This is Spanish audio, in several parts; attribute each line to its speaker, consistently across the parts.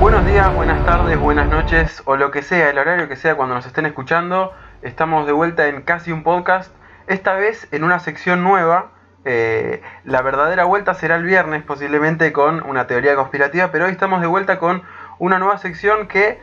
Speaker 1: Buenos días, buenas tardes, buenas noches o lo que sea, el horario que sea cuando nos estén escuchando. Estamos de vuelta en casi un podcast, esta vez en una sección nueva. Eh, la verdadera vuelta será el viernes posiblemente con una teoría conspirativa, pero hoy estamos de vuelta con una nueva sección que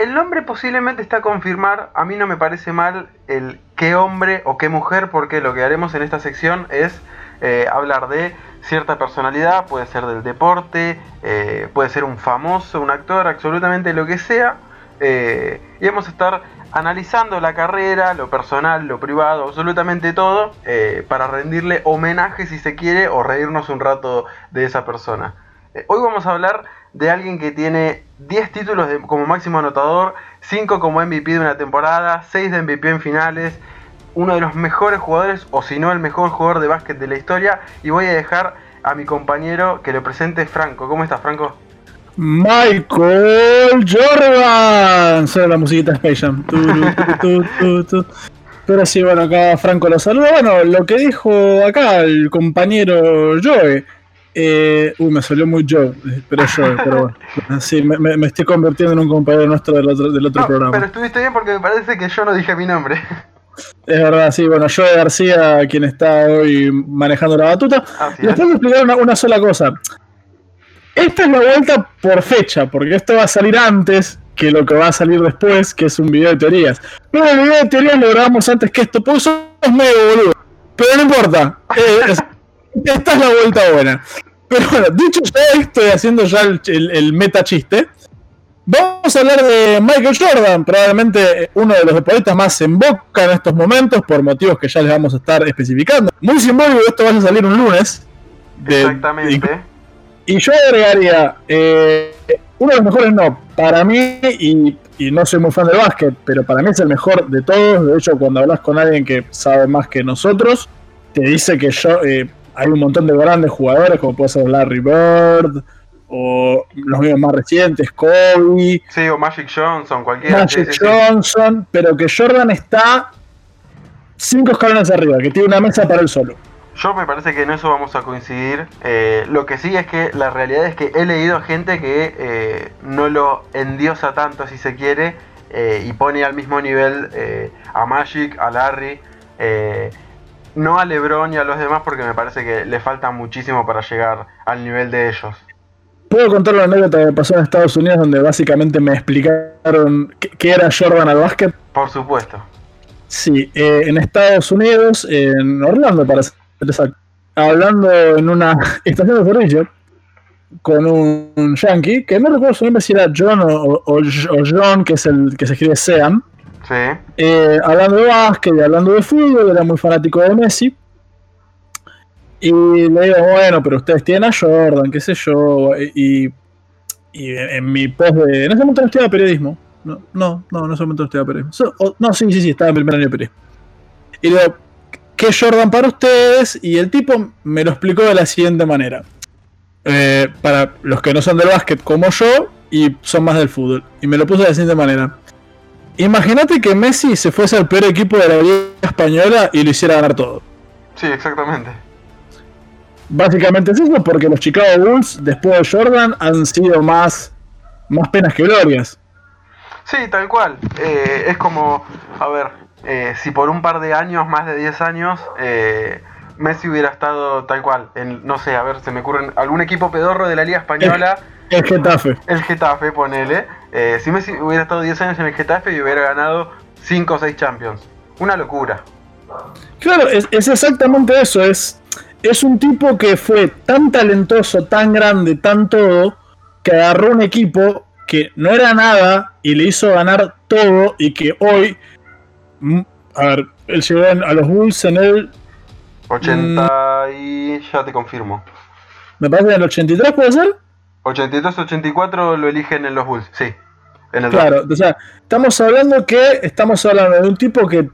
Speaker 1: el nombre posiblemente está a confirmar. A mí no me parece mal el qué hombre o qué mujer, porque lo que haremos en esta sección es eh, hablar de cierta personalidad, puede ser del deporte, eh, puede ser un famoso, un actor, absolutamente lo que sea. Eh, y vamos a estar analizando la carrera, lo personal, lo privado, absolutamente todo, para rendirle homenaje si se quiere o reírnos un rato de esa persona. hoy vamos a hablar de alguien que tiene 10 títulos como máximo anotador, 5 como MVP de una temporada, 6 de MVP en finales, uno de los mejores jugadores, o si no el mejor jugador de básquet de la historia. Y voy a dejar a mi compañero que lo presente Franco. ¿Cómo estás, Franco?
Speaker 2: Michael Jordan. Solo la musiquita Space Jam. Pero sí, bueno, acá Franco lo saluda. Bueno, lo que dijo acá el compañero Joe. Eh, uy, me salió muy Joe, pero Joe, pero bueno. Sí, me, estoy convirtiendo en un compañero nuestro del otro, del otro programa.
Speaker 1: Pero estuviste bien porque me parece que yo no dije mi nombre.
Speaker 2: Es verdad, sí. Bueno, yo García, quien está hoy manejando la batuta. y les tengo que explicar una, sola cosa. Esta es la vuelta por fecha, porque esto va a salir antes que lo que va a salir después, que es un video de teorías. Pero el video de teorías lo grabamos antes que esto, pues es medio boludo. Pero no importa. Eh, esta es la vuelta buena. Pero bueno, dicho ya esto y haciendo ya el, el meta chiste, Vamos a hablar de Michael Jordan, probablemente uno de los deportistas más en boca en estos momentos, por motivos que ya les vamos a estar especificando. Muy simbólico, esto va a salir un lunes.
Speaker 1: Exactamente.
Speaker 2: Y, yo agregaría, eh, uno de los mejores no, para mí, y, no soy muy fan del básquet, pero para mí es el mejor de todos. De hecho, cuando hablas con alguien que sabe más que nosotros, te dice que yo, eh, hay un montón de grandes jugadores, como puede ser Larry Bird, o los mismos más recientes, Kobe.
Speaker 1: Sí, o Magic Johnson, cualquiera.
Speaker 2: Magic Johnson, pero que Jordan está cinco escalones arriba, que tiene una mesa para él solo.
Speaker 1: Yo me parece que en eso vamos a coincidir. Eh, lo que sí es que la realidad es que he leído gente que eh, no lo endiosa tanto, si se quiere, eh, y pone al mismo nivel a Magic, a Larry, no a LeBron y a los demás, porque me parece que le falta muchísimo para llegar al nivel de ellos.
Speaker 2: ¿Puedo contar la anécdota que pasó en Estados Unidos donde básicamente me explicaron qué, era Jordan al básquet?
Speaker 1: Por supuesto.
Speaker 2: Sí, eh, en Estados Unidos, en Orlando para ser exacto, hablando en una estación de servicio con un, yankee, que no recuerdo su nombre si era John o, John, que es el que se escribe Sean. Eh, hablando de básquet y hablando de fútbol, era muy fanático de Messi. Y le digo, bueno, pero ustedes tienen a Jordan, qué sé yo. Y, y en mi post de. En ese momento no estudiaba periodismo. No, no, no, en ese momento no estudiaba periodismo. no, sí, sí, sí, estaba en primer año de periodismo. Y le digo, ¿qué Jordan para ustedes? Y el tipo me lo explicó de la siguiente manera. Eh, para los que no son del básquet como yo y son más del fútbol. Y me lo puso de la siguiente manera. Imagínate que Messi se fuese al peor equipo de la Liga Española y lo hiciera ganar todo.
Speaker 1: Sí, exactamente.
Speaker 2: Básicamente es eso, porque los Chicago Bulls, después de Jordan, han sido más, más penas que glorias.
Speaker 1: Sí, tal cual. Eh, es como, a ver, eh, si por un par de años, más de 10 años, eh, Messi hubiera estado tal cual, en, no sé, a ver, se me ocurre algún equipo pedorro de la Liga Española.
Speaker 2: El, Getafe.
Speaker 1: El Getafe, ponele. Si Messi hubiera estado 10 años en el Getafe y hubiera ganado 5 o 6 Champions. Una locura.
Speaker 2: Claro, es, es exactamente eso, es es un tipo que fue tan talentoso, tan grande, tan todo, que agarró un equipo que no era nada y le hizo ganar todo y que hoy, mm, a ver, él llegó a los Bulls en el...
Speaker 1: 80 y ya te confirmo.
Speaker 2: Me parece en el 83 puede ser.
Speaker 1: 83-84 lo eligen en los Bulls, sí.
Speaker 2: claro, o sea, estamos hablando que estamos hablando de un tipo que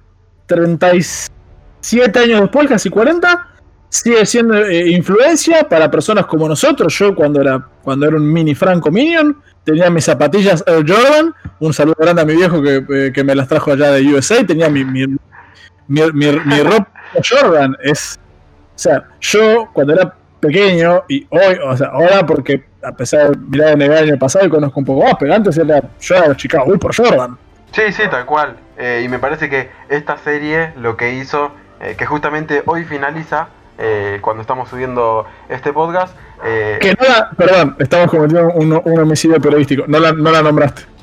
Speaker 2: 37 años después, casi 40, sigue siendo eh, influencia para personas como nosotros. Yo cuando era, cuando era un mini Franco Minion, tenía mis zapatillas Air Jordan. Un saludo grande a mi viejo que, eh, me las trajo allá de USA. Tenía mi, mi, mi, mi, ropa, Jordan es. O sea, yo cuando era pequeño y hoy, o sea, ahora porque a pesar de mirar en el año pasado y conozco un poco más, pero antes era yo era Chicago, uy por Jordan.
Speaker 1: Sí, sí, tal cual. Eh, y me parece que esta serie lo que hizo, eh, que justamente hoy finaliza, eh, cuando estamos subiendo este podcast.
Speaker 2: que no la, perdón, estamos cometiendo un, un homicidio periodístico, no la, no la nombraste.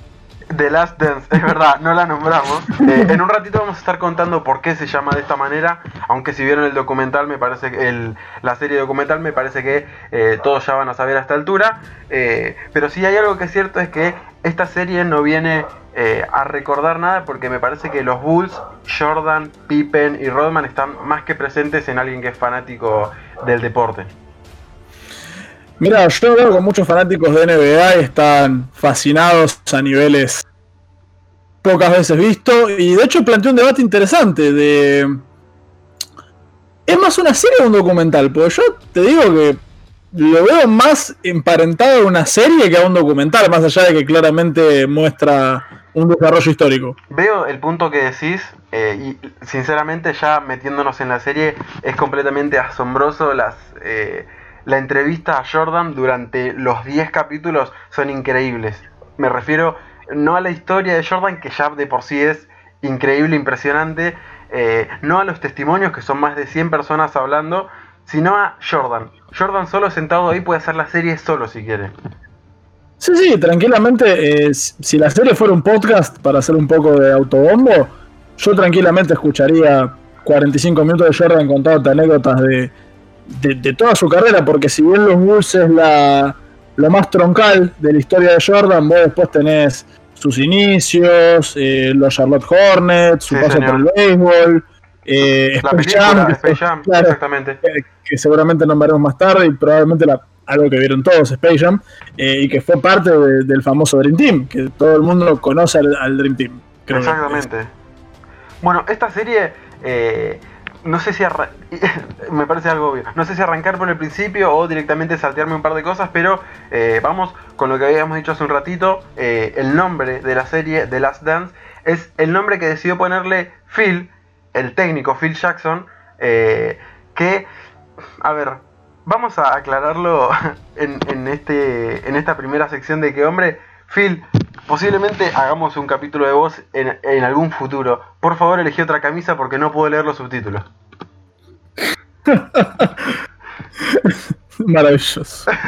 Speaker 1: The Last Dance, es verdad, no la nombramos. Eh, en un ratito vamos a estar contando por qué se llama de esta manera, aunque si vieron el documental, me parece que el, la serie documental, me parece que eh, todos ya van a saber a esta altura. Eh, pero sí hay algo que es cierto, es que esta serie no viene a recordar nada porque me parece que los Bulls, Jordan, Pippen y Rodman están más que presentes en alguien que es fanático del deporte.
Speaker 2: Mira, yo veo con muchos fanáticos de NBA y están fascinados a niveles pocas veces visto. Y de hecho planteó un debate interesante de. ¿Es más una serie o un documental? Porque yo te digo que lo veo más emparentado a una serie que a un documental, más allá de que claramente muestra un desarrollo histórico.
Speaker 1: Veo el punto que decís eh, y sinceramente ya metiéndonos en la serie es completamente asombroso las... Eh, la entrevista a Jordan durante los 10 capítulos son increíbles. Me refiero no a la historia de Jordan, que ya de por sí es increíble, impresionante, eh, no a los testimonios, que son más de 100 personas hablando, sino a Jordan. Jordan solo sentado ahí puede hacer la serie solo si quiere.
Speaker 2: Sí, sí, tranquilamente. Eh, si la serie fuera un podcast para hacer un poco de autobombo, yo tranquilamente escucharía 45 minutos de Jordan contando anécdotas de, de, toda su carrera, porque si bien los Bulls es la, lo más troncal de la historia de Jordan, vos después tenés sus inicios, eh, los Charlotte Hornets, su paso por el béisbol,
Speaker 1: eh, Space, Jam, exactamente.
Speaker 2: Que, seguramente nombraremos más tarde y probablemente la, algo que vieron todos, Space Jam, eh, y que fue parte del famoso Dream Team, que todo el mundo conoce al, Dream Team.
Speaker 1: Exactamente. Bueno, esta serie no sé si me parece algo obvio. No sé si arrancar por el principio o directamente saltearme un par de cosas, pero eh, vamos con lo que habíamos dicho hace un ratito. Eh, el nombre de la serie The Last Dance es el nombre que decidió ponerle Phil, el técnico Phil Jackson, eh, que, a ver, vamos a aclararlo en, este, en esta primera sección de que, hombre, Phil, posiblemente hagamos un capítulo de voz en, algún futuro. Por favor, elegí otra camisa porque no puedo leer los subtítulos.
Speaker 2: Maravilloso.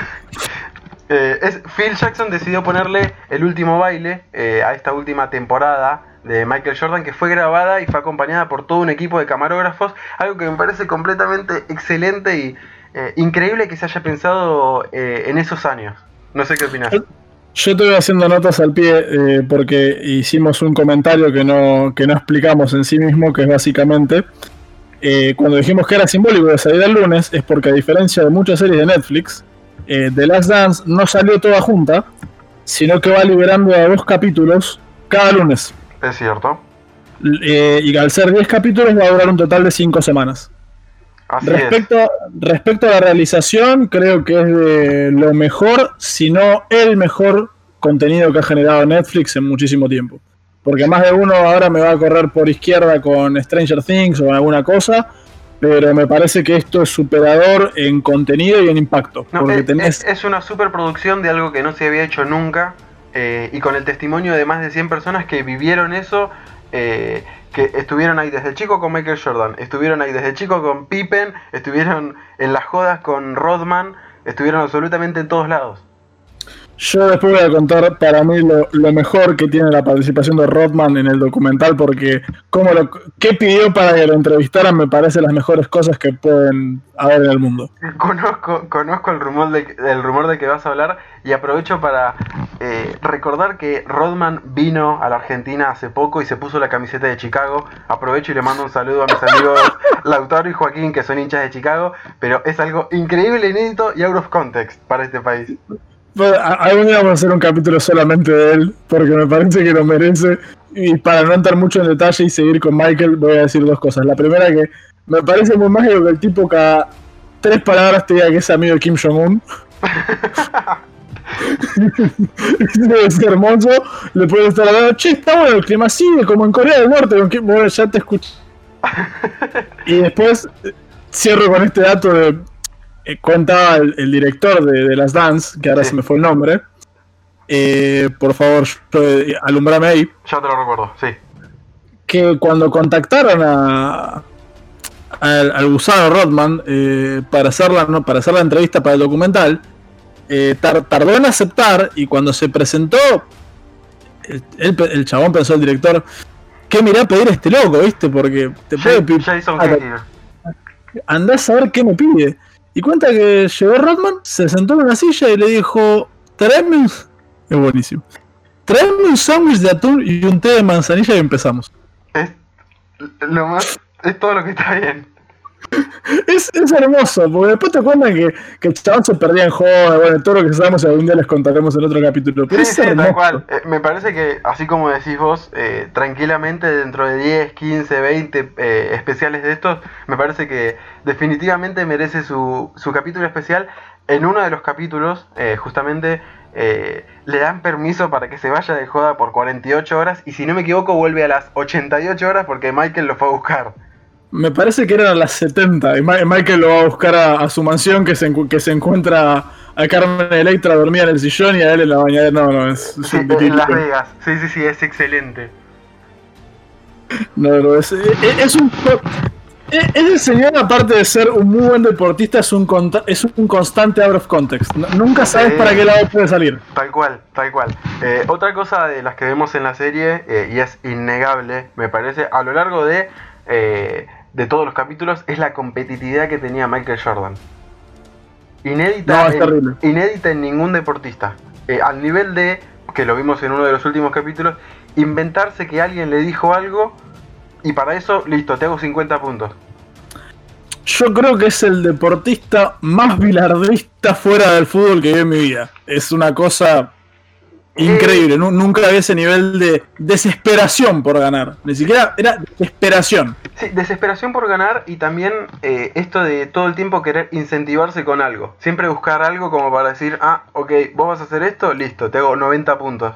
Speaker 1: Eh, es, Phil Jackson decidió ponerle el último baile eh, a esta última temporada de Michael Jordan que fue grabada y fue acompañada por todo un equipo de camarógrafos, algo que me parece completamente excelente y eh, increíble que se haya pensado en esos años. No sé qué opinas.
Speaker 2: Yo estoy haciendo notas al pie eh, porque hicimos un comentario que no, que no explicamos en sí mismo, que es básicamente, eh, cuando dijimos que era simbólico de salir el lunes, es porque a diferencia de muchas series de Netflix, eh, The Last Dance no salió toda junta, sino que va liberando a dos capítulos cada lunes.
Speaker 1: Es cierto.
Speaker 2: y al ser 10 capítulos va a durar un total de 5 semanas respecto, respecto a la realización, creo que es de lo mejor, si no el mejor contenido que ha generado Netflix en muchísimo tiempo. Porque más de uno ahora me va a correr por izquierda con Stranger Things o alguna cosa, pero me parece que esto es superador en contenido y en impacto.
Speaker 1: es, una superproducción de algo que no se había hecho nunca eh, y con el testimonio de más de 100 personas que vivieron eso. Eh, que estuvieron ahí desde chico con Michael Jordan, estuvieron ahí desde chico con Pippen, estuvieron en las jodas con Rodman, estuvieron absolutamente en todos lados.
Speaker 2: Yo después voy a contar para mí lo, mejor que tiene la participación de Rodman en el documental, porque como lo, qué pidió para que lo entrevistaran me parece las mejores cosas que pueden haber en el mundo.
Speaker 1: Conozco, conozco el rumor de, el rumor de que vas a hablar y aprovecho para eh, recordar que Rodman vino a la Argentina hace poco y se puso la camiseta de Chicago. Aprovecho y le mando un saludo a mis amigos Lautaro y Joaquín que son hinchas de Chicago, pero es algo increíble, inédito y out of context para este país.
Speaker 2: Algún día vamos a hacer un capítulo solamente de él, porque me parece que lo merece. Y para no entrar mucho en detalle y seguir con Michael, voy a decir dos cosas. La primera que me parece muy mágico que el tipo cada tres palabras te diga que es amigo de Kim Jong-un. Debe ser hermoso. Le puede estar hablando, che, está bueno el clima así, como en Corea del Norte, ya te escuché y después cierro con este dato de. Eh, contaba el, director de, las Dance, que ahora se me fue el nombre. Eh, por favor, eh, alumbrame ahí.
Speaker 1: Ya te lo recuerdo, sí.
Speaker 2: Que cuando contactaron a, al, gusano Rodman para, hacer la, para hacer la entrevista para el documental, tardó en aceptar y cuando se presentó, el, el, chabón pensó el director, ¿qué mirá a pedir este loco, viste? Porque te puede pedir. Andás a ver qué me pide. Y cuenta que llegó Rodman, se sentó en una silla y le dijo: Traeme un. Es buenísimo. Traeme un sándwich de atún y un té de manzanilla y empezamos.
Speaker 1: Es lo más. Es todo lo que está bien.
Speaker 2: Es, es, hermoso, porque después te cuentan que, que el chabón se perdía en joda, bueno, todo lo que sabemos algún día les contaremos en otro capítulo. Pero es hermoso. cual.
Speaker 1: Eh, me parece que, así como decís vos, eh, tranquilamente dentro de 10, 15, 20 especiales de estos, me parece que definitivamente merece su, su capítulo especial. En uno de los capítulos, eh, justamente, le dan permiso para que se vaya de joda por 48 horas y si no me equivoco vuelve a las 88 horas porque Michael lo fue a buscar.
Speaker 2: Me parece que eran a las 70. Y Michael lo va a buscar a, su mansión que se, que se encuentra a Carmen Electra dormida en el sillón y a él en la bañadera. No, no, es,
Speaker 1: sí, en Las Vegas. Sí, sí, sí, es excelente.
Speaker 2: No, no, es, es, un. Ese señor, aparte de ser un muy buen deportista, es un, es un constante out of context. nunca sabes para qué lado puede salir.
Speaker 1: Tal cual, tal cual. Eh, otra cosa de las que vemos en la serie, eh, y es innegable, me parece, a lo largo de eh, de todos los capítulos es la competitividad que tenía Michael Jordan. Inédita, en, inédita en ningún deportista. Eh, al nivel de, que lo vimos en uno de los últimos capítulos, inventarse que alguien le dijo algo y para eso, listo, te hago 50 puntos.
Speaker 2: Yo creo que es el deportista más bilardista fuera del fútbol que vi en mi vida. Es una cosa Increíble, nunca había ese nivel de desesperación por ganar. Ni siquiera era desesperación.
Speaker 1: Sí, desesperación por ganar y también eh, esto de todo el tiempo querer incentivarse con algo. Siempre buscar algo como para decir, ah, ok, vos vas a hacer esto, listo, te hago 90 puntos.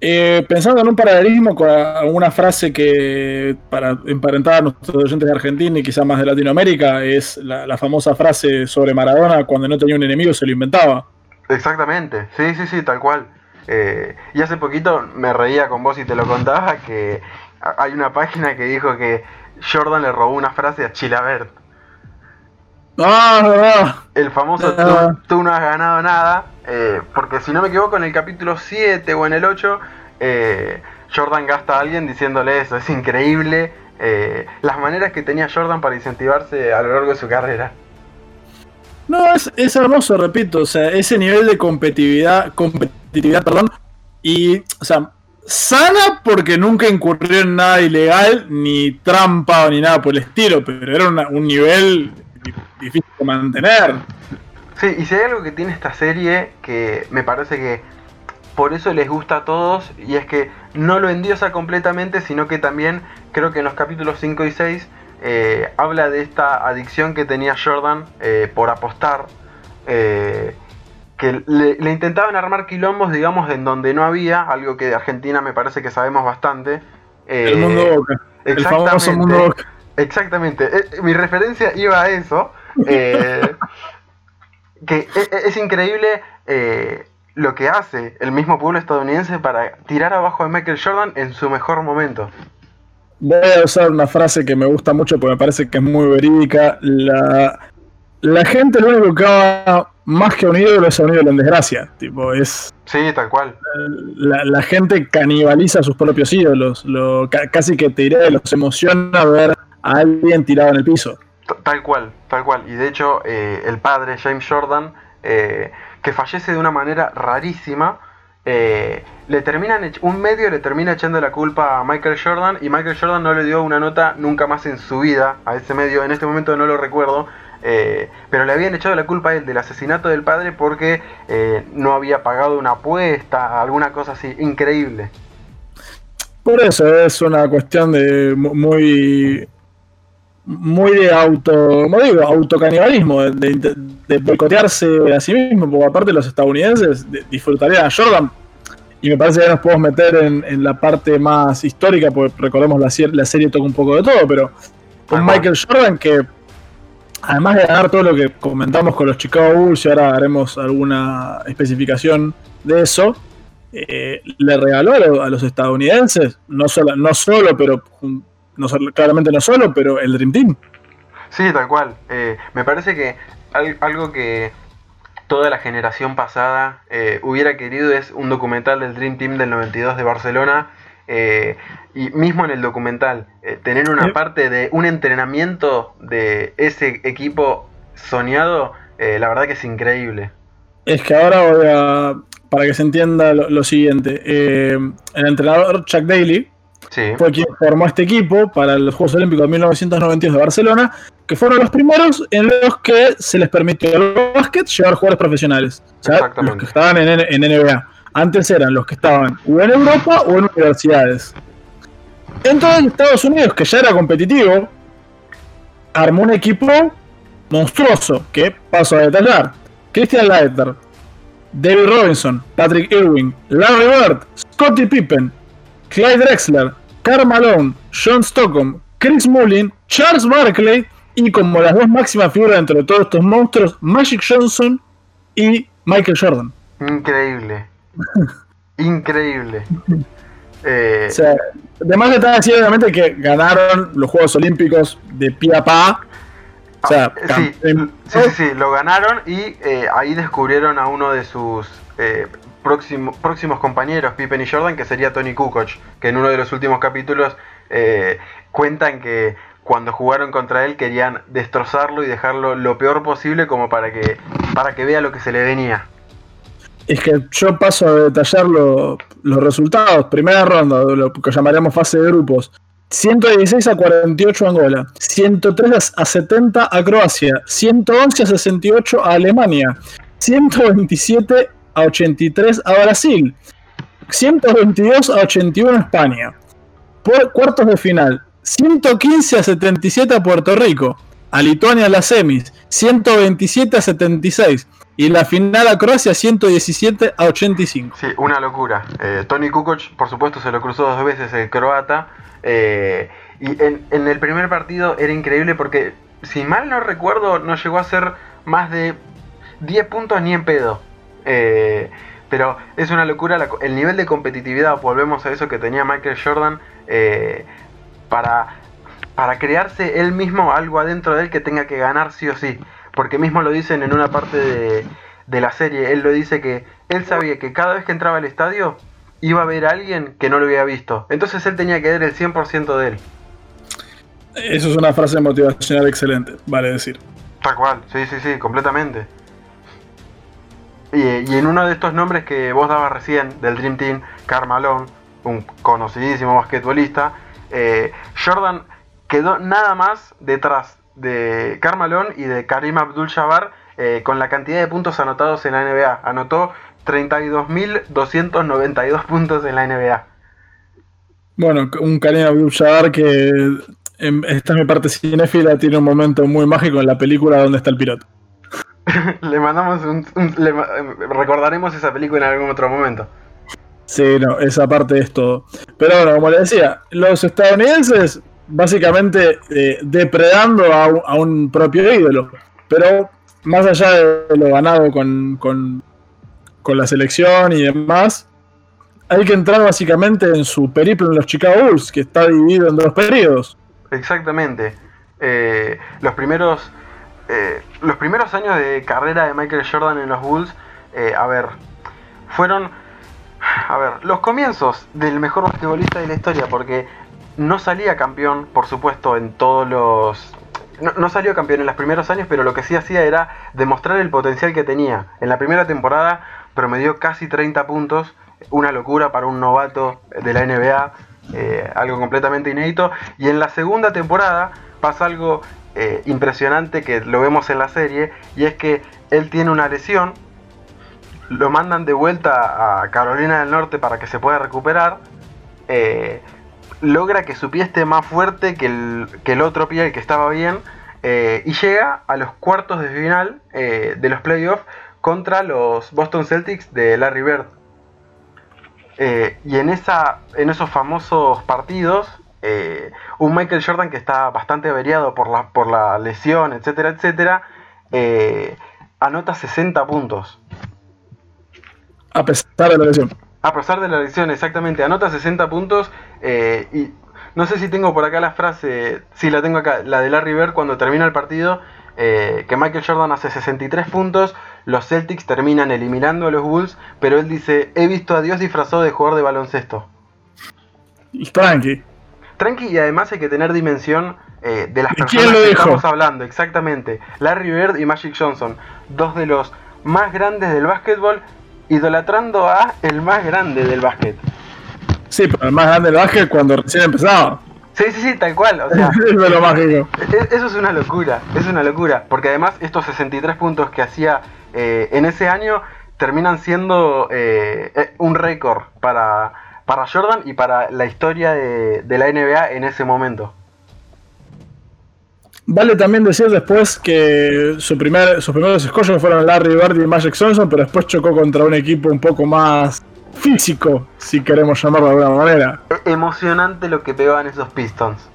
Speaker 2: Eh, pensando en un paralelismo con alguna frase que, para emparentar a nuestros oyentes de Argentina y quizás más de Latinoamérica, es la, la famosa frase sobre Maradona, cuando no tenía un enemigo se lo inventaba.
Speaker 1: Exactamente, sí, sí, sí, tal cual. Eh, y hace poquito me reía con vos y te lo contaba que hay una página que dijo que Jordan le robó una frase a Chilabert.
Speaker 2: Ah,
Speaker 1: el famoso ah. tú, no has ganado nada, eh, porque si no me equivoco en el capítulo 7 o en el 8, eh, Jordan gasta a alguien diciéndole eso, es increíble las maneras que tenía Jordan para incentivarse a lo largo de su carrera.
Speaker 2: No, es, es hermoso, repito, o sea, ese nivel de competitividad, y, o sea, sana porque nunca incurrió en nada ilegal, ni trampa ni nada por el estilo, pero era un nivel difícil de mantener.
Speaker 1: Sí, y si hay algo que tiene esta serie que me parece que por eso les gusta a todos, y es que no lo endiosa completamente, sino que también creo que en los capítulos 5 y 6 eh, habla de esta adicción que tenía Jordan eh, por apostar. Eh, que le, intentaban armar quilombos, digamos, en donde no había, algo que de Argentina me parece que sabemos bastante.
Speaker 2: el mundo boca.
Speaker 1: El famoso mundo boca. Exactamente. mi referencia iba a eso. que es, increíble lo que hace el mismo pueblo estadounidense para tirar abajo a Michael Jordan en su mejor momento.
Speaker 2: Voy a usar una frase que me gusta mucho porque me parece que es muy verídica. La, la gente lo único que va más que un ídolo es un ídolo en desgracia. Tipo, es.
Speaker 1: Sí, tal cual.
Speaker 2: La, gente canibaliza a sus propios ídolos. Lo, casi que te diré, los emociona ver a alguien tirado en el piso.
Speaker 1: Tal cual, tal cual. Y de hecho, eh, el padre, James Jordan, eh, que fallece de una manera rarísima, eh, le terminan un medio le termina echando la culpa a Michael Jordan y Michael Jordan no le dio una nota nunca más en su vida a ese medio, en este momento no lo recuerdo, eh, pero le habían echado la culpa a él del asesinato del padre porque eh, no había pagado una apuesta, alguna cosa así, increíble.
Speaker 2: Por eso es una cuestión de muy muy de auto, como digo, autocanibalismo, de, de, boicotearse a sí mismo, porque aparte los estadounidenses disfrutarían a Jordan. y me parece que nos podemos meter en, la parte más histórica, porque recordemos la, la serie toca un poco de todo, pero con Michael Jordan que además de ganar todo lo que comentamos con los Chicago Bulls y ahora haremos alguna especificación de eso, eh, le regaló a los estadounidenses, no solo, no solo pero no, claramente no solo, pero el Dream Team.
Speaker 1: Sí, tal cual. Eh, me parece que algo que toda la generación pasada eh, hubiera querido es un documental del Dream Team del 92 de Barcelona. Eh, y mismo en el documental, eh, tener una parte de un entrenamiento de ese equipo soñado, la verdad que es increíble.
Speaker 2: Es que ahora voy a, para que se entienda lo, siguiente, el entrenador Chuck Daly, fue quien formó este equipo para los Juegos Olímpicos de 1992 de Barcelona, que fueron los primeros en los que se les permitió al básquet llevar jugadores profesionales. los que estaban en, en, NBA. Antes eran los que estaban o en Europa o en universidades. Entonces Estados Unidos, que ya era competitivo, armó un equipo monstruoso, que paso a detallar. Christian Leiter, David Robinson, Patrick Irwin, Larry Bird, Scottie Pippen, Clyde Drexler, Karl Malone, John Stockton, Chris Mullin, Charles Barkley y como las dos máximas figuras dentro de todos estos monstruos, Magic Johnson y Michael Jordan.
Speaker 1: Increíble. Increíble.
Speaker 2: Eh, o sea, además de estar así, obviamente que ganaron los Juegos Olímpicos de pie a pa.
Speaker 1: O sea, ah, sí, sí, sí, lo ganaron y eh, ahí descubrieron a uno de sus eh, próximos compañeros, Pippen y Jordan, que sería Tony Kukoc, que en uno de los últimos capítulos eh, cuentan que cuando jugaron contra él querían destrozarlo y dejarlo lo peor posible como para que, para que vea lo que se le venía.
Speaker 2: Es que yo paso a detallar los resultados. Primera ronda, lo que llamaremos fase de grupos. 116 a 48 Angola, 103 a 70 a Croacia, 111 a 68 a Alemania, 127 a 83 a Brasil, 122 a 81 a España. Por cuartos de final, 115 a 77 a Puerto Rico, a Lituania a las semis, 127 a 76 y la final a Croacia 117 a 85.
Speaker 1: Sí, una locura. Eh, Tony Kukoc, por supuesto, se lo cruzó dos veces el croata. Eh, y en, el primer partido era increíble porque, si mal no recuerdo, no llegó a ser más de 10 puntos ni en pedo. Eh, pero es una locura el nivel de competitividad, volvemos a eso que tenía Michael Jordan, para, para crearse él mismo algo adentro de él que tenga que ganar sí o sí. Porque mismo lo dicen en una parte de, de la serie, él lo dice que él sabía que cada vez que entraba al estadio iba a haber alguien que no lo había visto. Entonces él tenía que dar el 100% de él.
Speaker 2: Eso es una frase motivacional excelente, vale decir.
Speaker 1: Tal cual, sí, sí, sí, completamente. Y, en uno de estos nombres que vos dabas recién, del Dream Team, Carmalón, un conocidísimo basquetbolista, eh, Jordan quedó nada más detrás de Carmalón y de Karim Abdul-Jabbar eh, con la cantidad de puntos anotados en la NBA. Anotó 32.292 puntos en la NBA.
Speaker 2: Bueno, un Karim Abdul-Jabbar que en, esta es mi parte cinéfila, tiene un momento muy mágico en la película donde está el piloto.
Speaker 1: le mandamos un, recordaremos esa película en algún otro momento.
Speaker 2: Sí, no, esa parte es todo. Pero bueno, como le decía, los estadounidenses básicamente eh, depredando a un, propio ídolo. Pero más allá de lo ganado con, con, la selección y demás, hay que entrar básicamente en su periplo en los Chicago Bulls, que está dividido en dos periodos.
Speaker 1: Exactamente. Eh, los primeros eh, los primeros años de carrera de Michael Jordan en los Bulls, eh, a ver, fueron, a ver, los comienzos del mejor basquetbolista de la historia, porque no salía campeón, por supuesto, en todos los... No, salió campeón en los primeros años, pero lo que sí hacía era demostrar el potencial que tenía. En la primera temporada promedió casi 30 puntos, una locura para un novato de la NBA, eh, algo completamente inédito. Y en la segunda temporada pasa algo eh, impresionante que lo vemos en la serie y es que él tiene una lesión, lo mandan de vuelta a Carolina del Norte para que se pueda recuperar, eh, logra que su pie esté más fuerte que el, otro pie, el que estaba bien, eh, y llega a los cuartos de final de los playoffs contra los Boston Celtics de Larry Bird. Eh, y en, esa, en esos famosos partidos, eh, un Michael Jordan que está bastante averiado por la, por la lesión, etcétera, etcétera, eh, anota 60 puntos.
Speaker 2: A pesar de la lesión.
Speaker 1: A pesar de la lesión, exactamente. Anota 60 puntos y no sé si tengo por acá la frase, sí la tengo acá, la de Larry Bird cuando termina el partido, que Michael Jordan hace 63 puntos, los Celtics terminan eliminando a los Bulls, pero él dice, he visto a Dios disfrazado de jugador de baloncesto.
Speaker 2: Tranqui.
Speaker 1: Tranqui y además hay que tener dimensión eh, de las personas que estamos hablando, exactamente. Larry Bird y Magic Johnson, dos de los más grandes del básquetbol, idolatrando a el más grande del básquet.
Speaker 2: Sí, pero el más grande del básquet cuando recién empezaba.
Speaker 1: Sí, sí, sí, tal cual. O sea, eso es una locura, es una locura. Porque además estos 63 puntos que hacía eh, en ese año terminan siendo eh, eh, un récord para, para Jordan y para la historia de, la NBA en ese momento.
Speaker 2: Vale también decir después que su primer, sus primeros escollos fueron Larry Bird y Magic Johnson, pero después chocó contra un equipo un poco más físico, si queremos llamarlo de alguna manera.
Speaker 1: E-, emocionante lo que pegaban esos Pistons.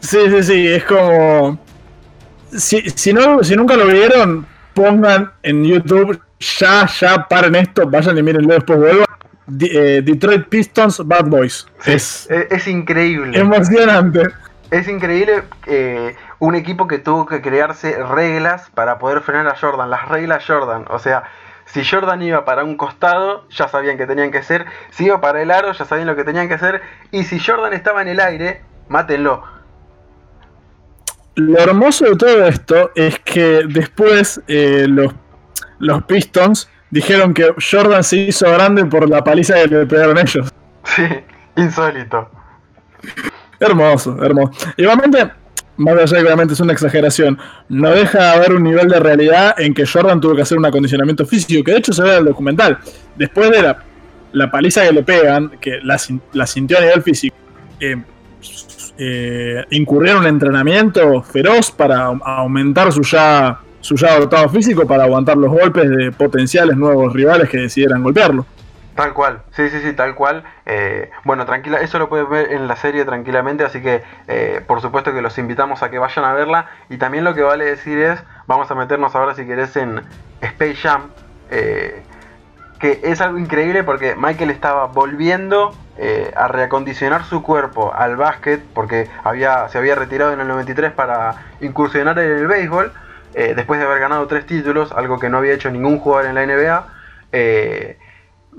Speaker 2: Sí, sí, sí, es como... Si, si, no, si nunca lo vieron, pongan en YouTube, ya, ya, paren esto, vayan y miren después vuelvan. Eh, Detroit Pistons Bad Boys.
Speaker 1: es, es, increíble.
Speaker 2: Emocionante.
Speaker 1: Es increíble eh, un equipo que tuvo que crearse reglas para poder frenar a Jordan, las reglas Jordan. O sea, si Jordan iba para un costado, ya sabían que tenían que hacer. Si iba para el aro, ya sabían lo que tenían que hacer. Y si Jordan estaba en el aire, mátenlo.
Speaker 2: Lo hermoso de todo esto es que después eh, los, los Pistons dijeron que Jordan se hizo grande por la paliza que le pegaron ellos.
Speaker 1: Sí, insólito.
Speaker 2: Hermoso, hermoso. Igualmente, más allá obviamente es una exageración, no deja de haber un nivel de realidad en que Jordan tuvo que hacer un acondicionamiento físico, que de hecho se ve en el documental. Después de la, paliza que le pegan, que la, sintió a nivel físico, eh, eh, incurrir en un entrenamiento feroz para aumentar su ya, su ya dotado físico para aguantar los golpes de potenciales nuevos rivales que decidieran golpearlo.
Speaker 1: Tal cual, sí, sí, sí, tal cual. Eh, bueno, tranquila, eso lo puedes ver en la serie tranquilamente, así que eh, por supuesto que los invitamos a que vayan a verla. Y también lo que vale decir es, vamos a meternos ahora si querés en Space Jam, eh, que es algo increíble porque Michael estaba volviendo a reacondicionar su cuerpo al básquet, porque había, se había retirado en el 93 para incursionar en el béisbol, después de haber ganado tres títulos, algo que no había hecho ningún jugador en la NBA.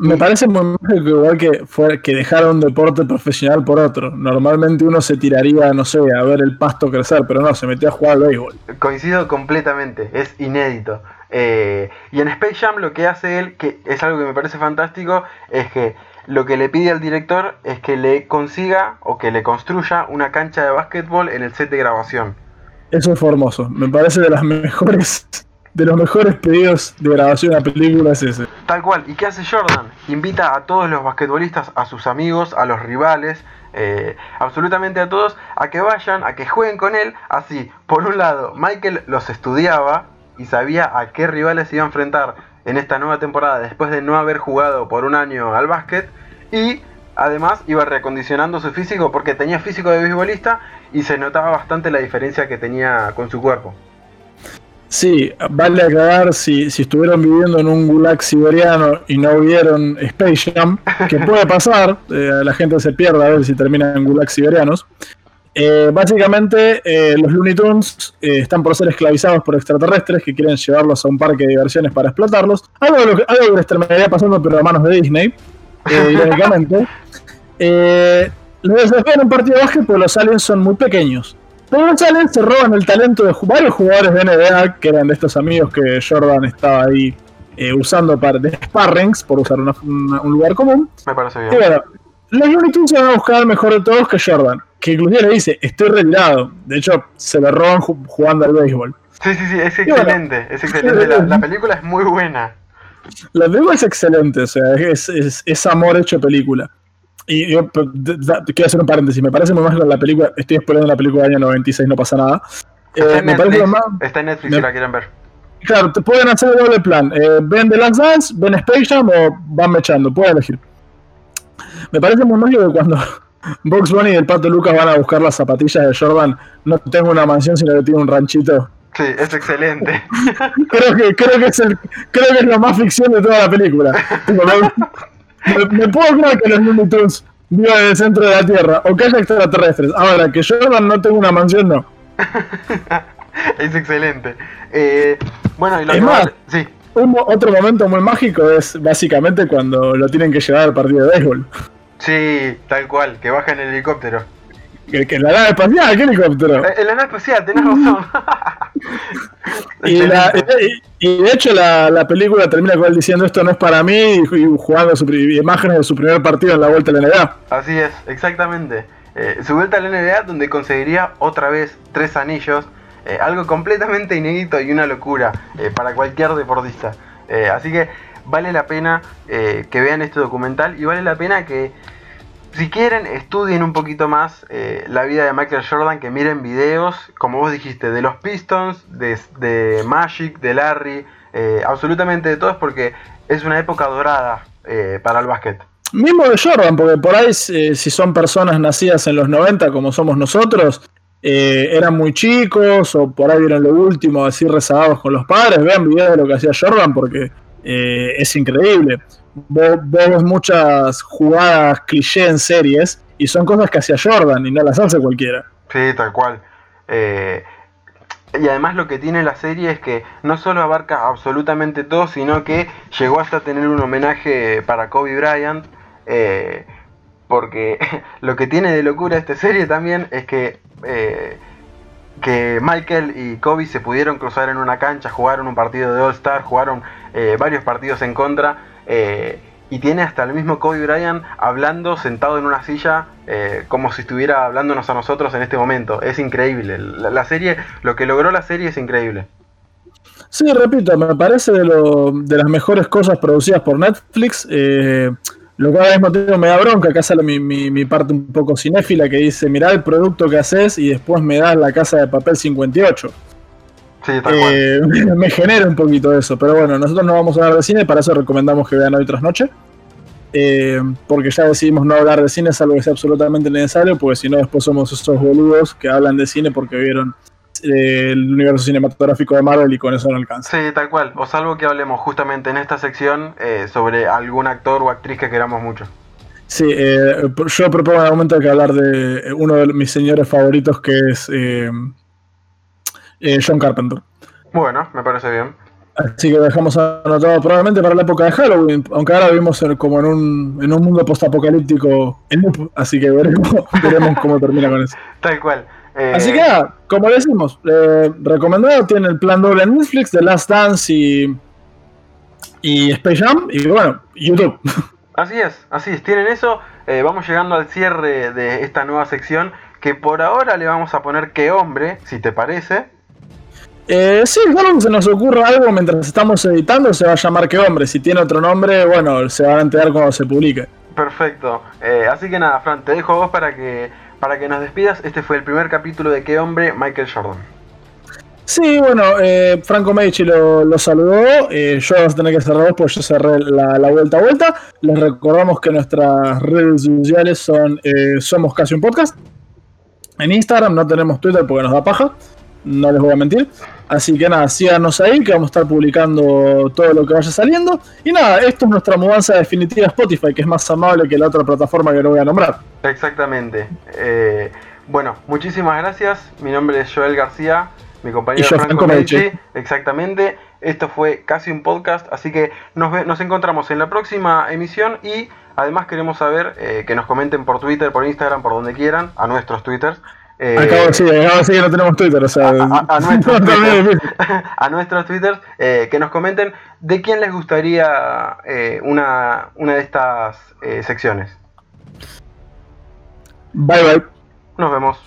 Speaker 2: Me parece muy mágico igual que, fue, que dejaron un deporte profesional por otro. Normalmente uno se tiraría, no sé, a ver el pasto crecer, pero no, se metió a jugar al béisbol.
Speaker 1: Coincido completamente, es inédito. Eh, y en Space Jam lo que hace él, que es algo que me parece fantástico, es que lo que le pide al director es que le consiga o que le construya una cancha de básquetbol en el set de grabación.
Speaker 2: Eso es hermoso. Me parece de las mejores de los mejores pedidos de grabación a películas ese.
Speaker 1: Tal cual. ¿Y qué hace Jordan? Invita a todos los basquetbolistas, a sus amigos, a los rivales, eh, absolutamente a todos, a que vayan, a que jueguen con él. Así, por un lado, Michael los estudiaba y sabía a qué rivales iba a enfrentar en esta nueva temporada después de no haber jugado por un año al básquet y además iba reacondicionando su físico porque tenía físico de beisbolista y se notaba bastante la diferencia que tenía con su cuerpo.
Speaker 2: Sí, vale aclarar si, si estuvieron viviendo en un gulag siberiano y no vieron Space Jam, que puede pasar, eh, la gente se pierde a ver si termina en gulag siberianos. Eh, básicamente, eh, los Looney Tunes están por ser esclavizados por extraterrestres que quieren llevarlos a un parque de diversiones para explotarlos. Algo, lo que, algo que les terminaría pasando, pero a manos de Disney, irónicamente. los desafían un partido de básquet porque los aliens son muy pequeños. Pero los aliens se roban el talento de varios jugadores de NBA, que eran de estos amigos que Jordan estaba ahí usando para de sparrings, por usar un lugar común.
Speaker 1: Me parece bien.
Speaker 2: los Looney Tunes se van a buscar mejor de todos que Jordan que inclusive le dice, estoy retirado. De hecho, se le roban jugando al béisbol.
Speaker 1: Sí, sí, sí, es excelente, es excelente. La, película es muy buena.
Speaker 2: La película es excelente, o sea, es, es, amor hecho película. Y yo quiero hacer un paréntesis, me parece muy mágico la película, estoy esperando la película del año 96, no pasa nada.
Speaker 1: Está, en, eh, Netflix, más, está en Netflix si la quieren ver.
Speaker 2: Claro, te pueden hacer doble plan. Eh, ven The Last Dance, ven Space Jam o van mechando, pueden elegir. Me parece muy mágico que cuando Box Bunny y el Pato Lucas van a buscar las zapatillas de Jordan, no tengo una mansión, sino que tiene un ranchito.
Speaker 1: Sí, es excelente.
Speaker 2: creo, que, creo, que es creo que es la más ficción de toda la película. me, puedo creer que los Looney Tunes vivan en el centro de la Tierra o que haya extraterrestres. Ahora, que Jordan no tenga una mansión, no.
Speaker 1: es excelente. Eh, bueno, y lo
Speaker 2: es más, sí. otro momento muy mágico es básicamente cuando lo tienen que llevar al partido de béisbol.
Speaker 1: Sí, tal cual, que baja en el helicóptero.
Speaker 2: Que, que la nave espacial, ¿qué helicóptero?
Speaker 1: En la nave espacial, tenés razón.
Speaker 2: y, de hecho la, la, película termina con él diciendo esto no es para mí y, jugando su, imágenes de su primer partido en la vuelta a la NBA.
Speaker 1: Así es, exactamente. Eh, su vuelta a la NBA donde conseguiría otra vez tres anillos, eh, algo completamente inédito y una locura eh, para cualquier deportista. así que vale la pena que vean este documental y vale la pena que si quieren, estudien un poquito más la vida de Michael Jordan, que miren videos, como vos dijiste, de los Pistons, de, Magic, de Larry, absolutamente de todos, porque es una época dorada para el básquet.
Speaker 2: Mismo de Jordan, porque por ahí si son personas nacidas en los 90 como somos nosotros, eh, eran muy chicos o por ahí vieron lo último así rezagados con los padres, vean videos de lo que hacía Jordan porque eh, es increíble. Vos, ves muchas jugadas cliché en series y son cosas que hacía Jordan y no las hace cualquiera.
Speaker 1: Sí, tal cual. Eh, y además lo que tiene la serie es que no solo abarca absolutamente todo, sino que llegó hasta tener un homenaje para Kobe Bryant. Eh, porque lo que tiene de locura esta serie también es que, eh, que Michael y Kobe se pudieron cruzar en una cancha, jugaron un partido de All Star, jugaron varios partidos en contra. Y tiene hasta el mismo Kobe Bryant hablando sentado en una silla como si estuviera hablándonos a nosotros en este momento. Es increíble. La, serie, lo que logró la serie es increíble.
Speaker 2: Sí, repito, me parece de, lo, de las mejores cosas producidas por Netflix. Lo cual al mismo tiempo me da bronca, acá sale mi, mi, parte un poco cinéfila que dice, mirá el producto que haces y después me das la casa de papel 58. Sí, eh, me genera un poquito eso, pero bueno, nosotros no vamos a hablar de cine, para eso recomendamos que vean hoy tras noche. Eh, porque ya decidimos no hablar de cine, salvo que sea absolutamente necesario, porque si no después somos esos boludos que hablan de cine porque vieron el universo cinematográfico de Marvel y con eso no alcanza.
Speaker 1: Sí, tal cual. O salvo que hablemos justamente en esta sección eh, sobre algún actor o actriz que queramos mucho.
Speaker 2: Sí, eh, yo propongo en el momento que hablar de uno de mis señores favoritos que es eh, John Carpenter.
Speaker 1: Bueno, me parece bien.
Speaker 2: Así que dejamos anotado probablemente para la época de Halloween, aunque ahora vivimos como en un, en un mundo postapocalíptico en así que veremos, veremos cómo termina con eso.
Speaker 1: Tal cual.
Speaker 2: Eh, Así que como decimos, eh, recomendado, tiene el plan doble en Netflix, The Last Dance y, y Space Jam, y bueno, YouTube.
Speaker 1: Así es, así es, tienen eso. Eh, vamos llegando al cierre de esta nueva sección, que por ahora le vamos a poner qué hombre, si te parece.
Speaker 2: Eh, sí, claro, se nos ocurra algo mientras estamos editando, se va a llamar qué hombre. Si tiene otro nombre, bueno, se van a enterar cuando se publique.
Speaker 1: Perfecto. así que nada, Fran, te dejo a vos para que para que nos despidas, este fue el primer capítulo de ¿Qué hombre? Michael Jordan.
Speaker 2: Sí, bueno, eh, Franco Medici lo, saludó. Eh, yo voy a tener que cerrar pues yo cerré la, vuelta a vuelta. Les recordamos que nuestras redes sociales son eh, Somos Casi un Podcast. En Instagram no tenemos Twitter porque nos da paja no les voy a mentir. Así que nada, síganos ahí, que vamos a estar publicando todo lo que vaya saliendo. Y nada, esto es nuestra mudanza definitiva a Spotify, que es más amable que la otra plataforma que no voy a nombrar.
Speaker 1: Exactamente. Eh, bueno, muchísimas gracias. Mi nombre es Joel García, mi compañero Franco, Medici. Exactamente. Esto fue casi un podcast, así que nos, nos encontramos en la próxima emisión y además queremos saber eh, que nos comenten por Twitter, por Instagram, por donde quieran, a nuestros Twitters.
Speaker 2: Eh, acabo, de decir que no tenemos Twitter, o sea.
Speaker 1: A, nuestros, Twitter, eh, que nos comenten de quién les gustaría eh, una, una de estas secciones.
Speaker 2: Bye bye.
Speaker 1: Nos vemos.